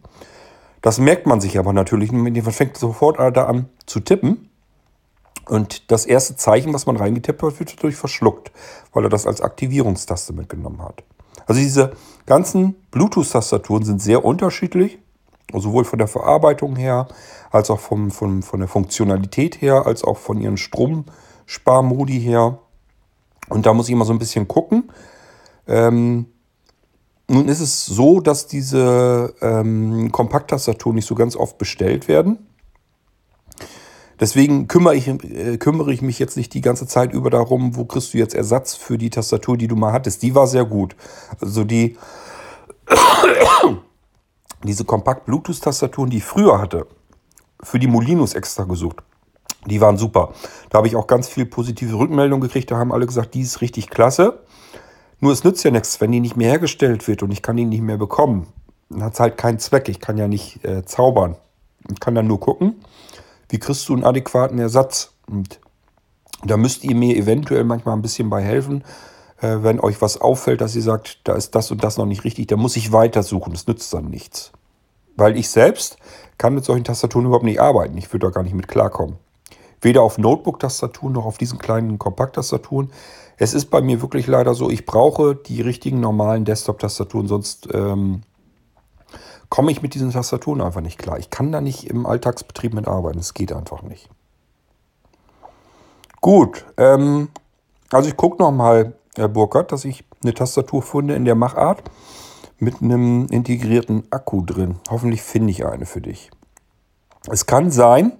Das merkt man sich aber natürlich. Man fängt sofort da an zu tippen. Und das erste Zeichen, was man reingetippt hat, wird dadurch verschluckt, weil er das als Aktivierungstaste mitgenommen hat. Also diese ganzen Bluetooth-Tastaturen sind sehr unterschiedlich, sowohl von der Verarbeitung her, als auch vom, von, von der Funktionalität her, als auch von ihren Stromsparmodi her. Und da muss ich immer so ein bisschen gucken. Ähm, nun ist es so, dass diese ähm, Kompakttastaturen nicht so ganz oft bestellt werden. Deswegen kümmere ich, äh, kümmere ich mich jetzt nicht die ganze Zeit über darum, wo kriegst du jetzt Ersatz für die Tastatur, die du mal hattest. Die war sehr gut. Also die [COUGHS] diese Kompakt-Bluetooth-Tastaturen, die ich früher hatte, für die Molinos extra gesucht. Die waren super. Da habe ich auch ganz viel positive Rückmeldungen gekriegt. Da haben alle gesagt, die ist richtig klasse. Nur es nützt ja nichts, wenn die nicht mehr hergestellt wird und ich kann die nicht mehr bekommen. Dann hat es halt keinen Zweck. Ich kann ja nicht äh, zaubern. Ich kann dann nur gucken, wie kriegst du einen adäquaten Ersatz? Und da müsst ihr mir eventuell manchmal ein bisschen bei helfen, äh, wenn euch was auffällt, dass ihr sagt, da ist das und das noch nicht richtig, da muss ich weitersuchen. Das nützt dann nichts. Weil ich selbst kann mit solchen Tastaturen überhaupt nicht arbeiten. Ich würde da gar nicht mit klarkommen. Weder auf Notebook-Tastaturen noch auf diesen kleinen Kompakt-Tastaturen. Es ist bei mir wirklich leider so, ich brauche die richtigen normalen Desktop-Tastaturen, sonst ähm, komme ich mit diesen Tastaturen einfach nicht klar. Ich kann da nicht im Alltagsbetrieb mitarbeiten. Es geht einfach nicht. Gut, ähm, also ich gucke nochmal, Herr Burkhardt, dass ich eine Tastatur finde in der Machart mit einem integrierten Akku drin. Hoffentlich finde ich eine für dich. Es kann sein,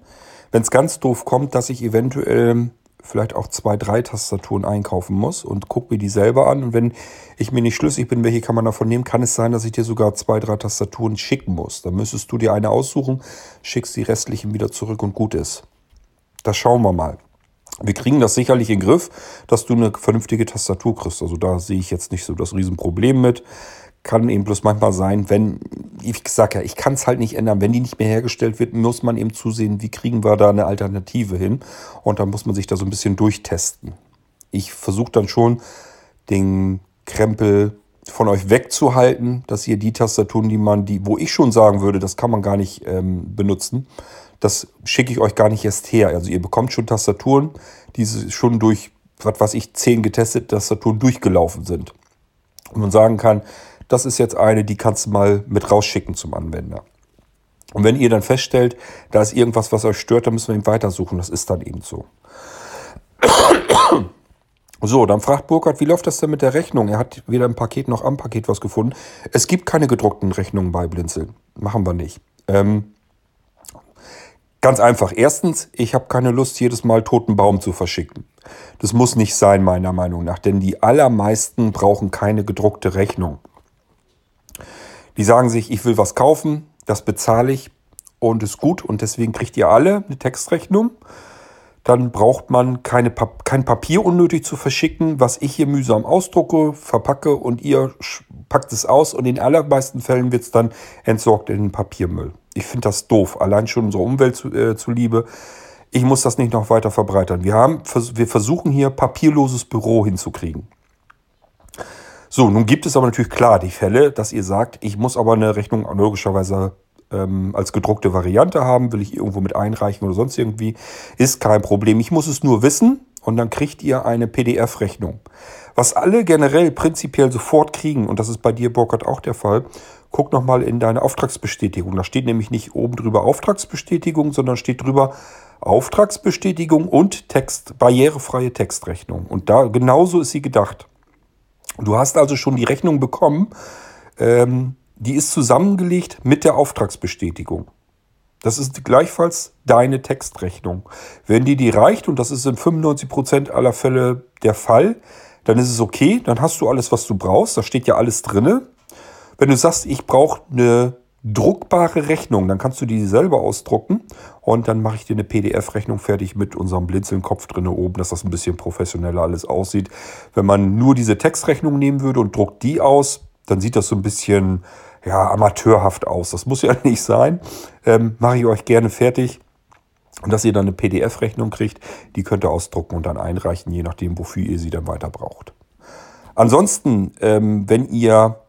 wenn es ganz doof kommt, dass ich eventuell vielleicht auch zwei, drei Tastaturen einkaufen muss und gucke mir die selber an. Und wenn ich mir nicht schlüssig bin, welche kann man davon nehmen, kann es sein, dass ich dir sogar zwei, drei Tastaturen schicken muss. Dann müsstest du dir eine aussuchen, schickst die restlichen wieder zurück und gut ist. Das schauen wir mal. Wir kriegen das sicherlich in den Griff, dass du eine vernünftige Tastatur kriegst. Also da sehe ich jetzt nicht so das Riesenproblem mit kann eben bloß manchmal sein, wenn, ich sage ja, ich kann es halt nicht ändern, wenn die nicht mehr hergestellt wird, muss man eben zusehen, wie kriegen wir da eine Alternative hin. Und dann muss man sich da so ein bisschen durchtesten. Ich versuche dann schon, den Krempel von euch wegzuhalten, dass ihr die Tastaturen, die man, die, wo ich schon sagen würde, das kann man gar nicht ähm, benutzen, das schicke ich euch gar nicht erst her. Also ihr bekommt schon Tastaturen, die schon durch, was weiß ich, zehn getestete Tastaturen durchgelaufen sind. Und man sagen kann, das ist jetzt eine, die kannst du mal mit rausschicken zum Anwender. Und wenn ihr dann feststellt, da ist irgendwas, was euch stört, dann müssen wir ihn weitersuchen. Das ist dann eben so. [COUGHS] So, dann fragt Burkhard, wie läuft das denn mit der Rechnung? Er hat weder im Paket noch am Paket was gefunden. Es gibt keine gedruckten Rechnungen bei Blinzeln. Machen wir nicht. Ähm, ganz einfach. Erstens, ich habe keine Lust, jedes Mal toten Baum zu verschicken. Das muss nicht sein, meiner Meinung nach. Denn die allermeisten brauchen keine gedruckte Rechnung. Die sagen sich, ich will was kaufen, das bezahle ich und ist gut und deswegen kriegt ihr alle eine Textrechnung. Dann braucht man keine kein Papier unnötig zu verschicken, was ich hier mühsam ausdrucke, verpacke und ihr packt es aus und in allermeisten Fällen wird es dann entsorgt in den Papiermüll. Ich finde das doof, allein schon unserer Umwelt zu, äh, zuliebe. Ich muss das nicht noch weiter verbreitern. Wir, haben, wir versuchen hier papierloses Büro hinzukriegen. So, nun gibt es aber natürlich klar die Fälle, dass ihr sagt, ich muss aber eine Rechnung logischerweise ähm, als gedruckte Variante haben, will ich irgendwo mit einreichen oder sonst irgendwie. Ist kein Problem. Ich muss es nur wissen und dann kriegt ihr eine PDF-Rechnung. Was alle generell prinzipiell sofort kriegen, und das ist bei dir, Burkhard, auch der Fall, guck nochmal in deine Auftragsbestätigung. Da steht nämlich nicht oben drüber Auftragsbestätigung, sondern steht drüber Auftragsbestätigung und Text, barrierefreie Textrechnung. Und da genauso ist sie gedacht. Du hast also schon die Rechnung bekommen. Ähm, die ist zusammengelegt mit der Auftragsbestätigung. Das ist gleichfalls deine Textrechnung. Wenn dir die reicht, und das ist in 95% aller Fälle der Fall, dann ist es okay, dann hast du alles, was du brauchst. Da steht ja alles drin. Wenn du sagst, ich brauche eine druckbare Rechnung. Dann kannst du die selber ausdrucken und dann mache ich dir eine PDF-Rechnung fertig mit unserem Blinzeln-Kopf drin oben, dass das ein bisschen professioneller alles aussieht. Wenn man nur diese Textrechnung nehmen würde und druckt die aus, dann sieht das so ein bisschen ja, amateurhaft aus. Das muss ja [LAUGHS] nicht sein. Ähm, mache ich euch gerne fertig. Und dass ihr dann eine PDF-Rechnung kriegt, die könnt ihr ausdrucken und dann einreichen, je nachdem, wofür ihr sie dann weiter braucht. Ansonsten, ähm, wenn ihr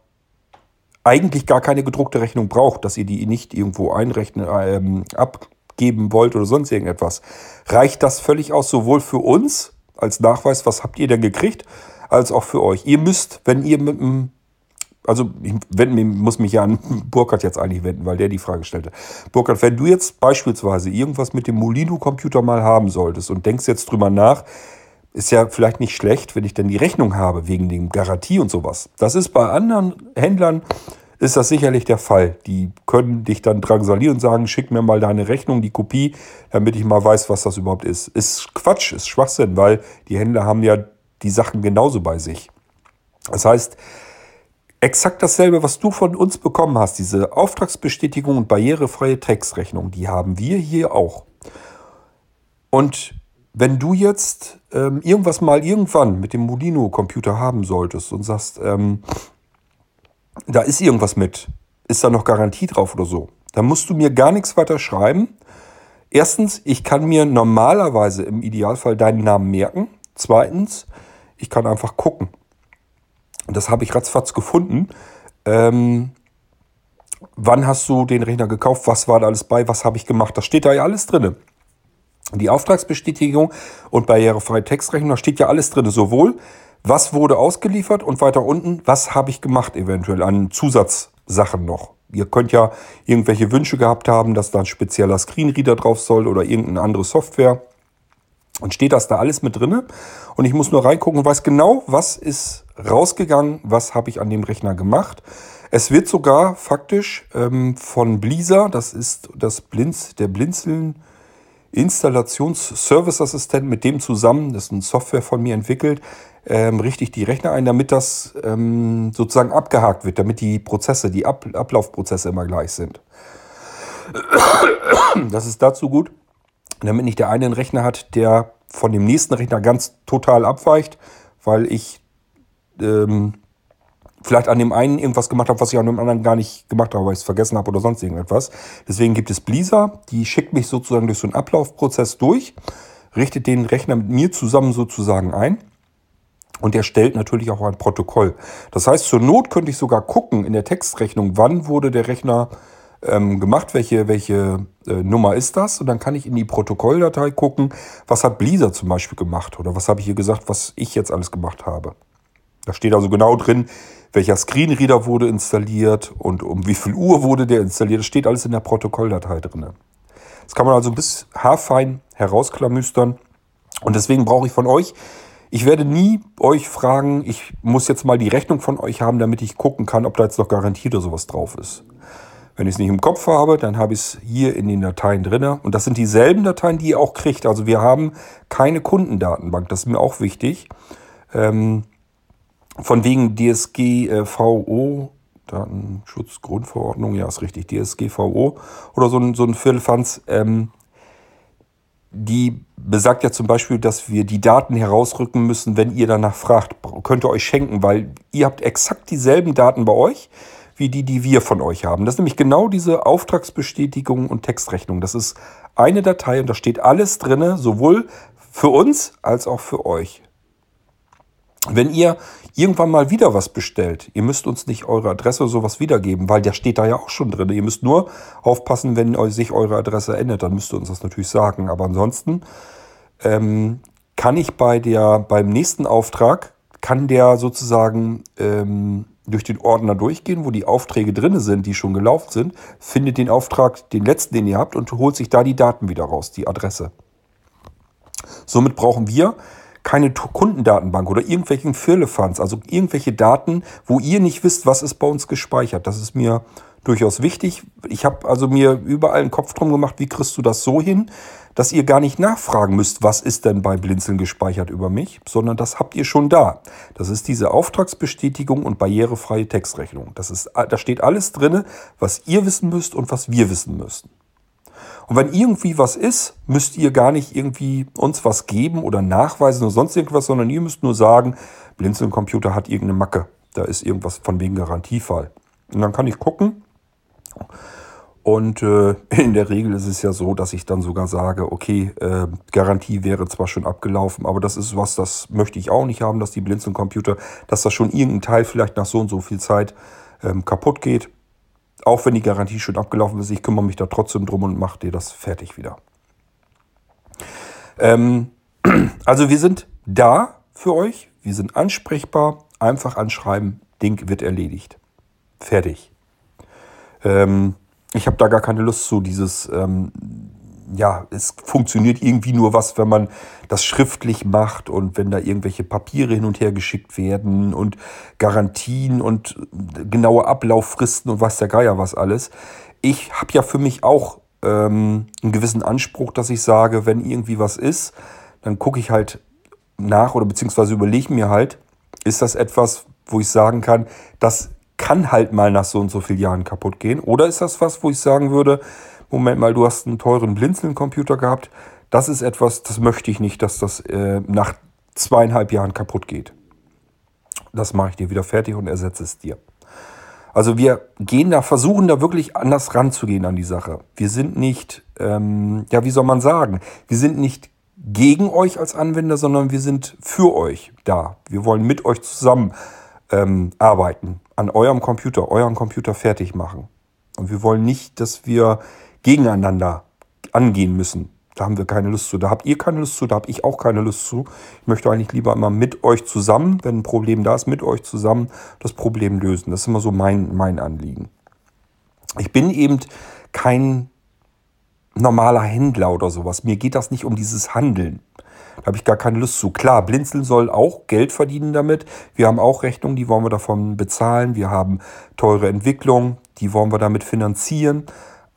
eigentlich gar keine gedruckte Rechnung braucht, dass ihr die nicht irgendwo einrechnen, ähm, abgeben wollt oder sonst irgendetwas, reicht das völlig aus, sowohl für uns als Nachweis, was habt ihr denn gekriegt, als auch für euch. Ihr müsst, wenn ihr mit einem also ich wende, muss mich ja an [LAUGHS] Burkhardt jetzt eigentlich wenden, weil der die Frage stellte. Burkhardt, wenn du jetzt beispielsweise irgendwas mit dem Molino-Computer mal haben solltest und denkst jetzt drüber nach, ist ja vielleicht nicht schlecht, wenn ich dann die Rechnung habe wegen dem Garantie und sowas. Das ist bei anderen Händlern ist das sicherlich der Fall. Die können dich dann drangsalieren und sagen, schick mir mal deine Rechnung, die Kopie, damit ich mal weiß, was das überhaupt ist. Ist Quatsch, ist Schwachsinn, weil die Händler haben ja die Sachen genauso bei sich. Das heißt, exakt dasselbe, was du von uns bekommen hast, diese Auftragsbestätigung und barrierefreie Textrechnung, die haben wir hier auch. Und wenn du jetzt ähm, irgendwas mal irgendwann mit dem Molino-Computer haben solltest und sagst, ähm, da ist irgendwas mit, ist da noch Garantie drauf oder so, dann musst du mir gar nichts weiter schreiben. Erstens, ich kann mir normalerweise im Idealfall deinen Namen merken. Zweitens, ich kann einfach gucken. Und das habe ich ratzfatz gefunden. Ähm, wann hast du den Rechner gekauft? Was war da alles bei? Was habe ich gemacht? Das steht da ja alles drin. Die Auftragsbestätigung und barrierefreie Textrechnung, da steht ja alles drin, sowohl was wurde ausgeliefert und weiter unten, was habe ich gemacht eventuell an Zusatzsachen noch. Ihr könnt ja irgendwelche Wünsche gehabt haben, dass da ein spezieller Screenreader drauf soll oder irgendeine andere Software. Und steht das da alles mit drinne. Und ich muss nur reingucken und weiß genau, was ist rausgegangen, was habe ich an dem Rechner gemacht. Es wird sogar faktisch ähm, von Blizzard, das ist das Blinz, der Blinzeln Installations-Service-Assistent, mit dem zusammen, das ist eine Software von mir entwickelt, ähm, richte ich die Rechner ein, damit das ähm, sozusagen abgehakt wird, damit die Prozesse, die Ab Ablaufprozesse immer gleich sind. Das ist dazu gut, damit nicht der eine einen Rechner hat, der von dem nächsten Rechner ganz total abweicht, weil ich ähm, vielleicht an dem einen irgendwas gemacht habe, was ich an dem anderen gar nicht gemacht habe, weil ich es vergessen habe oder sonst irgendetwas. Deswegen gibt es Blizzard, die schickt mich sozusagen durch so einen Ablaufprozess durch, richtet den Rechner mit mir zusammen sozusagen ein. Und der stellt natürlich auch ein Protokoll. Das heißt, zur Not könnte ich sogar gucken in der Textrechnung, wann wurde der Rechner ähm, gemacht, welche, welche äh, Nummer ist das. Und dann kann ich in die Protokolldatei gucken, was hat Blizzard zum Beispiel gemacht oder was habe ich hier gesagt, was ich jetzt alles gemacht habe. Da steht also genau drin, welcher Screenreader wurde installiert und um wie viel Uhr wurde der installiert. Das steht alles in der Protokolldatei drin. Das kann man also bis haarfein herausklamüstern. Und deswegen brauche ich von euch ich werde nie euch fragen, ich muss jetzt mal die Rechnung von euch haben, damit ich gucken kann, ob da jetzt noch Garantie oder sowas drauf ist. Wenn ich es nicht im Kopf habe, dann habe ich es hier in den Dateien drin. Und das sind dieselben Dateien, die ihr auch kriegt. Also wir haben keine Kundendatenbank, das ist mir auch wichtig. Ähm, von wegen DSGVO, Datenschutzgrundverordnung, ja ist richtig, DSGVO oder so ein, so ein Viertelfanz. Ähm, die besagt ja zum Beispiel, dass wir die Daten herausrücken müssen, wenn ihr danach fragt, könnt ihr euch schenken, weil ihr habt exakt dieselben Daten bei euch, wie die, die wir von euch haben. Das ist nämlich genau diese Auftragsbestätigung und Textrechnung. Das ist eine Datei und da steht alles drin, sowohl für uns als auch für euch. Wenn ihr irgendwann mal wieder was bestellt, ihr müsst uns nicht eure Adresse oder sowas wiedergeben, weil der steht da ja auch schon drin. Ihr müsst nur aufpassen, wenn sich eure Adresse ändert, dann müsst ihr uns das natürlich sagen. Aber ansonsten ähm, kann ich bei der, beim nächsten Auftrag, kann der sozusagen ähm, durch den Ordner durchgehen, wo die Aufträge drin sind, die schon gelaufen sind, findet den Auftrag, den letzten, den ihr habt, und holt sich da die Daten wieder raus, die Adresse. Somit brauchen wir keine Kundendatenbank oder irgendwelchen Firlefanz, also irgendwelche Daten, wo ihr nicht wisst, was ist bei uns gespeichert. Das ist mir durchaus wichtig. Ich habe also mir überall einen Kopf drum gemacht, wie kriegst du das so hin, dass ihr gar nicht nachfragen müsst, was ist denn bei Blinzeln gespeichert über mich, sondern das habt ihr schon da. Das ist diese Auftragsbestätigung und barrierefreie Textrechnung. Das ist, da steht alles drin, was ihr wissen müsst und was wir wissen müssen. Und wenn irgendwie was ist, müsst ihr gar nicht irgendwie uns was geben oder nachweisen oder sonst irgendwas, sondern ihr müsst nur sagen, Blinzeln Computer hat irgendeine Macke. Da ist irgendwas von wegen Garantiefall. Und dann kann ich gucken. Und äh, [LAUGHS] in der Regel ist es ja so, dass ich dann sogar sage, okay, äh, Garantie wäre zwar schon abgelaufen, aber das ist was, das möchte ich auch nicht haben, dass die Blinzeln Computer, dass da schon irgendein Teil vielleicht nach so und so viel Zeit ähm, kaputt geht. Auch wenn die Garantie schon abgelaufen ist, ich kümmere mich da trotzdem drum und mache dir das fertig wieder. Ähm, [CLEARS THROAT] also wir sind da für euch, wir sind ansprechbar, einfach anschreiben, Ding wird erledigt. Fertig. Ähm, ich habe da gar keine Lust zu, dieses ähm, ja, es funktioniert irgendwie nur was, wenn man das schriftlich macht und wenn da irgendwelche Papiere hin und her geschickt werden und Garantien und genaue Ablauffristen und weiß der Geier was alles. Ich habe ja für mich auch ähm, einen gewissen Anspruch, dass ich sage, wenn irgendwie was ist, dann gucke ich halt nach oder beziehungsweise überlege mir halt, ist das etwas, wo ich sagen kann, das kann halt mal nach so und so vielen Jahren kaputt gehen? Oder ist das was, wo ich sagen würde, Moment mal, du hast einen teuren Blinzeln-Computer gehabt. Das ist etwas, das möchte ich nicht, dass das äh, nach zweieinhalb Jahren kaputt geht. Das mache ich dir wieder fertig und ersetze es dir. Also wir gehen da, versuchen da wirklich anders ranzugehen an die Sache. Wir sind nicht, ähm, ja, wie soll man sagen, wir sind nicht gegen euch als Anwender, sondern wir sind für euch da. Wir wollen mit euch zusammen ähm, arbeiten, an eurem Computer, euren Computer fertig machen. Und wir wollen nicht, dass wir gegeneinander angehen müssen. Da haben wir keine Lust zu. Da habt ihr keine Lust zu, da habe ich auch keine Lust zu. Ich möchte eigentlich lieber immer mit euch zusammen, wenn ein Problem da ist, mit euch zusammen das Problem lösen. Das ist immer so mein, mein Anliegen. Ich bin eben kein normaler Händler oder sowas. Mir geht das nicht um dieses Handeln. Da habe ich gar keine Lust zu. Klar, Blinzeln soll auch Geld verdienen damit. Wir haben auch Rechnungen, die wollen wir davon bezahlen. Wir haben teure Entwicklung, die wollen wir damit finanzieren.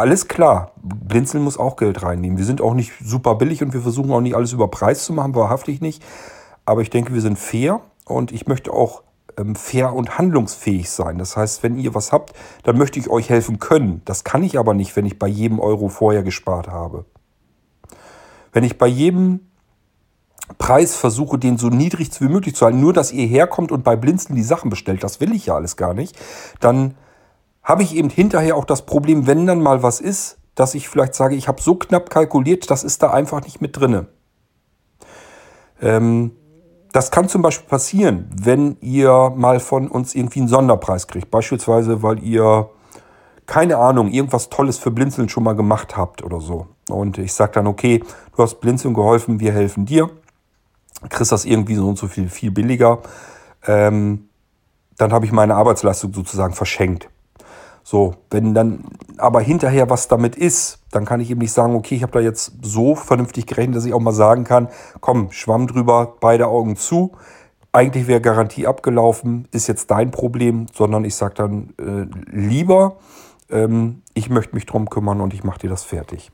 Alles klar, Blinzeln muss auch Geld reinnehmen. Wir sind auch nicht super billig und wir versuchen auch nicht alles über Preis zu machen, wahrhaftig nicht. Aber ich denke, wir sind fair und ich möchte auch ähm, fair und handlungsfähig sein. Das heißt, wenn ihr was habt, dann möchte ich euch helfen können. Das kann ich aber nicht, wenn ich bei jedem Euro vorher gespart habe. Wenn ich bei jedem Preis versuche, den so niedrig wie möglich zu halten, nur dass ihr herkommt und bei Blinzeln die Sachen bestellt, das will ich ja alles gar nicht, dann habe ich eben hinterher auch das Problem, wenn dann mal was ist, dass ich vielleicht sage, ich habe so knapp kalkuliert, das ist da einfach nicht mit drinne. Ähm, das kann zum Beispiel passieren, wenn ihr mal von uns irgendwie einen Sonderpreis kriegt. Beispielsweise, weil ihr, keine Ahnung, irgendwas Tolles für Blinzeln schon mal gemacht habt oder so. Und ich sage dann, okay, du hast Blinzeln geholfen, wir helfen dir. Kriegst das irgendwie so und so viel, viel billiger. Ähm, dann habe ich meine Arbeitsleistung sozusagen verschenkt. So, wenn dann aber hinterher was damit ist, dann kann ich eben nicht sagen, okay, ich habe da jetzt so vernünftig gerechnet, dass ich auch mal sagen kann, komm, Schwamm drüber, beide Augen zu. Eigentlich wäre Garantie abgelaufen, ist jetzt dein Problem, sondern ich sage dann äh, lieber, ähm, ich möchte mich drum kümmern und ich mache dir das fertig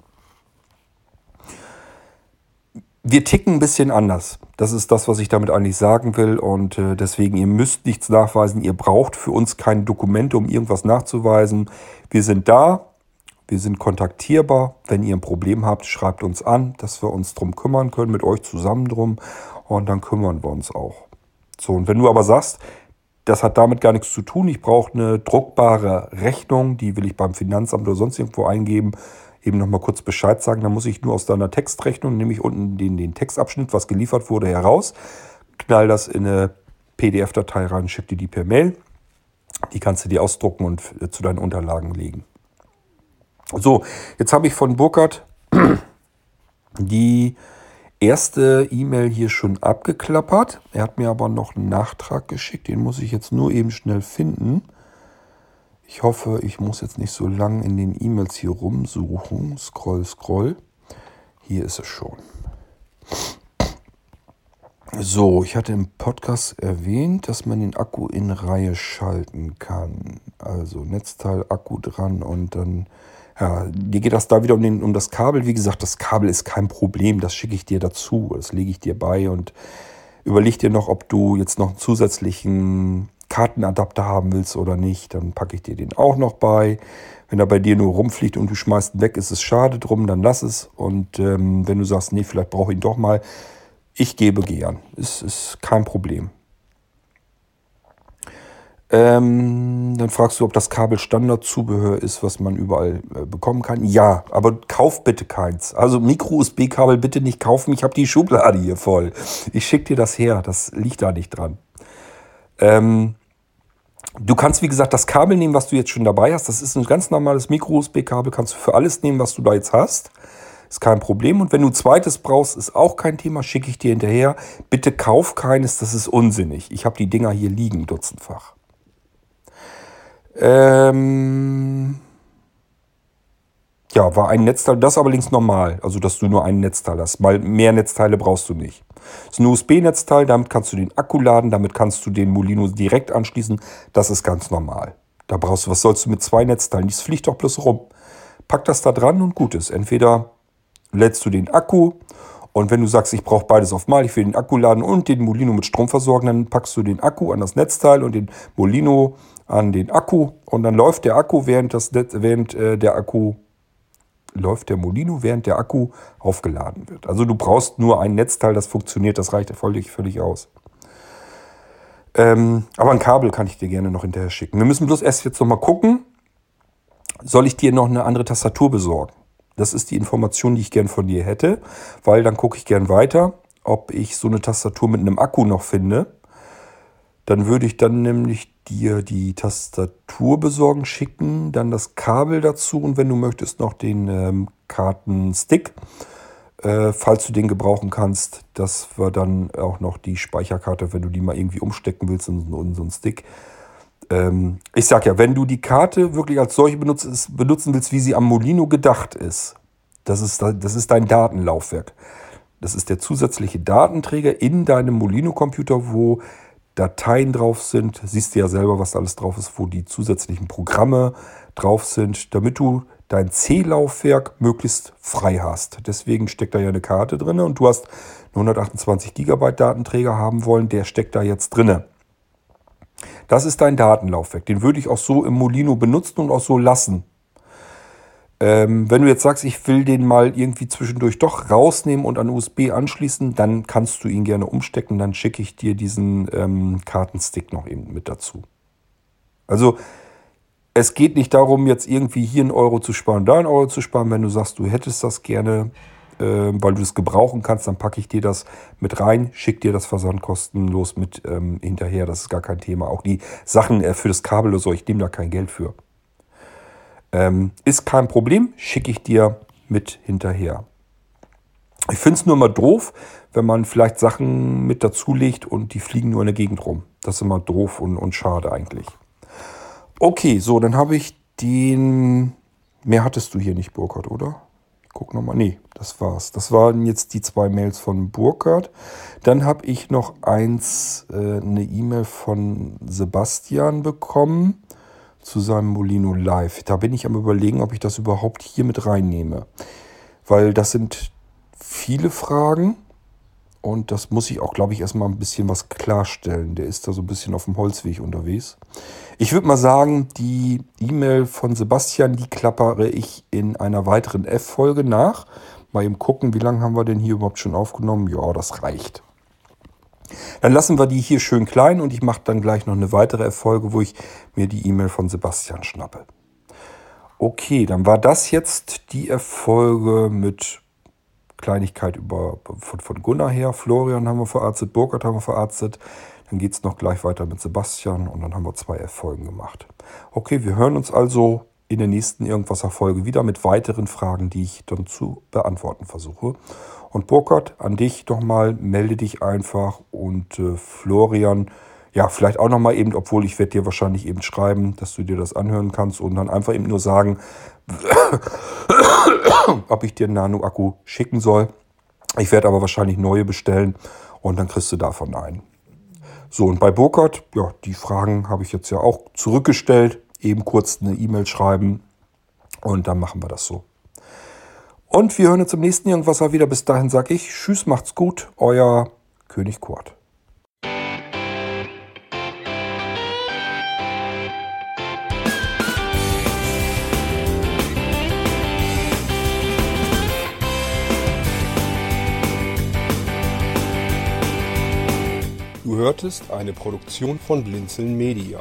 wir ticken ein bisschen anders. Das ist das, was ich damit eigentlich sagen will. Und äh, deswegen, ihr müsst nichts nachweisen. Ihr braucht für uns keine Dokumente, um irgendwas nachzuweisen. Wir sind da. Wir sind kontaktierbar. Wenn ihr ein Problem habt, schreibt uns an, dass wir uns drum kümmern können, mit euch zusammen drum. Und dann kümmern wir uns auch. So, und wenn du aber sagst, das hat damit gar nichts zu tun, ich brauche eine druckbare Rechnung, die will ich beim Finanzamt oder sonst irgendwo eingeben, eben nochmal kurz Bescheid sagen. Dann muss ich nur aus deiner Textrechnung, nämlich unten den, den Textabschnitt, was geliefert wurde, heraus, knall das in eine PDF-Datei rein, schick dir die per Mail. Die kannst du dir ausdrucken und äh, zu deinen Unterlagen legen. So, jetzt habe ich von Burkhardt [CLEARS THROAT] die erste E-Mail hier schon abgeklappert. Er hat mir aber noch einen Nachtrag geschickt, den muss ich jetzt nur eben schnell finden. Ich hoffe, ich muss jetzt nicht so lang in den E-Mails hier rumsuchen. Scroll, scroll. Hier ist es schon. So, ich hatte im Podcast erwähnt, dass man den Akku in Reihe schalten kann. Also Netzteil, Akku dran und dann, ja, dir geht das da wieder um, den, um das Kabel. Wie gesagt, das Kabel ist kein Problem, das schicke ich dir dazu, das lege ich dir bei und überleg dir noch, ob du jetzt noch einen zusätzlichen Kartenadapter haben willst oder nicht, dann packe ich dir den auch noch bei. Wenn er bei dir nur rumfliegt und du schmeißt ihn weg, ist es schade drum, dann lass es. Und ähm, wenn du sagst, nee, vielleicht brauche ich ihn doch mal, ich gebe gern. Ist, ist kein Problem. Ähm, dann fragst du, ob das Kabel Standardzubehör ist, was man überall äh, bekommen kann. Ja, aber kauf bitte keins. Also Micro-USB-Kabel bitte nicht kaufen. Ich habe die Schublade hier voll. Ich schicke dir das her. Das liegt da nicht dran. Ähm, du kannst, wie gesagt, das Kabel nehmen, was du jetzt schon dabei hast. Das ist ein ganz normales Micro-USB-Kabel. Kannst du für alles nehmen, was du da jetzt hast. Ist kein Problem. Und wenn du zweites brauchst, ist auch kein Thema. Schicke ich dir hinterher. Bitte kauf keines, das ist unsinnig. Ich habe die Dinger hier liegen, dutzendfach. Ähm ja, war ein Netzteil, das aber links normal. Also, dass du nur ein Netzteil hast. Mal mehr Netzteile brauchst du nicht. Das ist ein USB-Netzteil, damit kannst du den Akku laden, damit kannst du den Molino direkt anschließen. Das ist ganz normal. Da brauchst du, was sollst du mit zwei Netzteilen? Das fliegt doch bloß rum. Pack das da dran und gut ist. Entweder lädst du den Akku und wenn du sagst, ich brauche beides auf mal, ich will den Akku laden und den Molino mit Strom versorgen, dann packst du den Akku an das Netzteil und den Molino an den Akku und dann läuft der Akku, während, das, während äh, der Akku läuft der Molino, während der Akku aufgeladen wird. Also du brauchst nur ein Netzteil, das funktioniert, das reicht völlig, völlig aus. Ähm, aber ein Kabel kann ich dir gerne noch hinterher schicken. Wir müssen bloß erst jetzt nochmal gucken, soll ich dir noch eine andere Tastatur besorgen? Das ist die Information, die ich gern von dir hätte, weil dann gucke ich gern weiter, ob ich so eine Tastatur mit einem Akku noch finde. Dann würde ich dann nämlich dir die Tastatur besorgen, schicken, dann das Kabel dazu und wenn du möchtest noch den ähm, Kartenstick. äh, falls du den gebrauchen kannst, dass wir dann auch noch die Speicherkarte, wenn du die mal irgendwie umstecken willst in, in so einen Stick. Ähm, ich sag ja, wenn du die Karte wirklich als solche benutzt, benutzen willst, wie sie am Molino gedacht ist, das ist, das ist dein Datenlaufwerk. Das ist der zusätzliche Datenträger in deinem Molino-Computer, wo Dateien drauf sind. Siehst du ja selber, was alles drauf ist, wo die zusätzlichen Programme drauf sind, damit du dein C-Laufwerk möglichst frei hast. Deswegen steckt da ja eine Karte drin und du hast 128 GB Datenträger haben wollen, der steckt da jetzt drin. Das ist dein Datenlaufwerk. Den würde ich auch so im Molino benutzen und auch so lassen. Ähm, wenn du jetzt sagst, ich will den mal irgendwie zwischendurch doch rausnehmen und an USB anschließen, dann kannst du ihn gerne umstecken. Dann schicke ich dir diesen ähm, Kartenstick noch eben mit dazu. Also es geht nicht darum, jetzt irgendwie hier einen Euro zu sparen, da einen Euro zu sparen. Wenn du sagst, du hättest das gerne, äh, weil du es gebrauchen kannst, dann packe ich dir das mit rein, schick dir das Versand kostenlos mit ähm, hinterher. Das ist gar kein Thema. Auch die Sachen äh, für das Kabel oder so, ich nehme da kein Geld für. Ähm, ist kein Problem, schicke ich dir mit hinterher. Ich finde es nur mal doof, wenn man vielleicht Sachen mit dazulegt und die fliegen nur in der Gegend rum. Das ist immer doof und, und schade eigentlich. Okay, so, dann habe ich den. Mehr hattest du hier nicht, Burkhardt, oder? Ich guck nochmal. Nee, das war's. Das waren jetzt die zwei Mails von Burkhardt. Dann habe ich noch eins, äh, eine E-Mail von Sebastian bekommen zu seinem Molino Live. Da bin ich am überlegen, ob ich das überhaupt hier mit reinnehme. Weil das sind viele Fragen und das muss ich auch, glaube ich, erstmal ein bisschen was klarstellen. Der ist da so ein bisschen auf dem Holzweg unterwegs. Ich würde mal sagen, die E-Mail von Sebastian, die klappere ich in einer weiteren F-Folge nach. Mal eben gucken, wie lange haben wir denn hier überhaupt schon aufgenommen? Ja, das reicht. Dann lassen wir die hier schön klein und ich mache dann gleich noch eine weitere Erfolge, wo ich mir die E-Mail von Sebastian schnappe. Okay, dann war das jetzt die Erfolge mit Kleinigkeit über, von, von Gunnar her. Florian haben wir verarztet, Burkhard haben wir verarztet. Dann geht es noch gleich weiter mit Sebastian und dann haben wir zwei Erfolgen gemacht. Okay, wir hören uns also in der nächsten Irgendwas-Erfolge wieder mit weiteren Fragen, die ich dann zu beantworten versuche. Und Burkhard, an dich nochmal, melde dich einfach und äh, Florian, ja, vielleicht auch nochmal eben, obwohl ich werde dir wahrscheinlich eben schreiben, dass du dir das anhören kannst und dann einfach eben nur sagen, [COUGHS] ob ich dir einen Nano-Akku schicken soll. Ich werde aber wahrscheinlich neue bestellen und dann kriegst du davon einen. So, und bei Burkhardt, ja, die Fragen habe ich jetzt ja auch zurückgestellt. Eben kurz eine E-Mail schreiben und dann machen wir das so. Und wir hören uns im nächsten Irgendwasser wieder. Bis dahin sage ich Tschüss, macht's gut, euer König Kurt. Du hörtest eine Produktion von Blinzeln Media.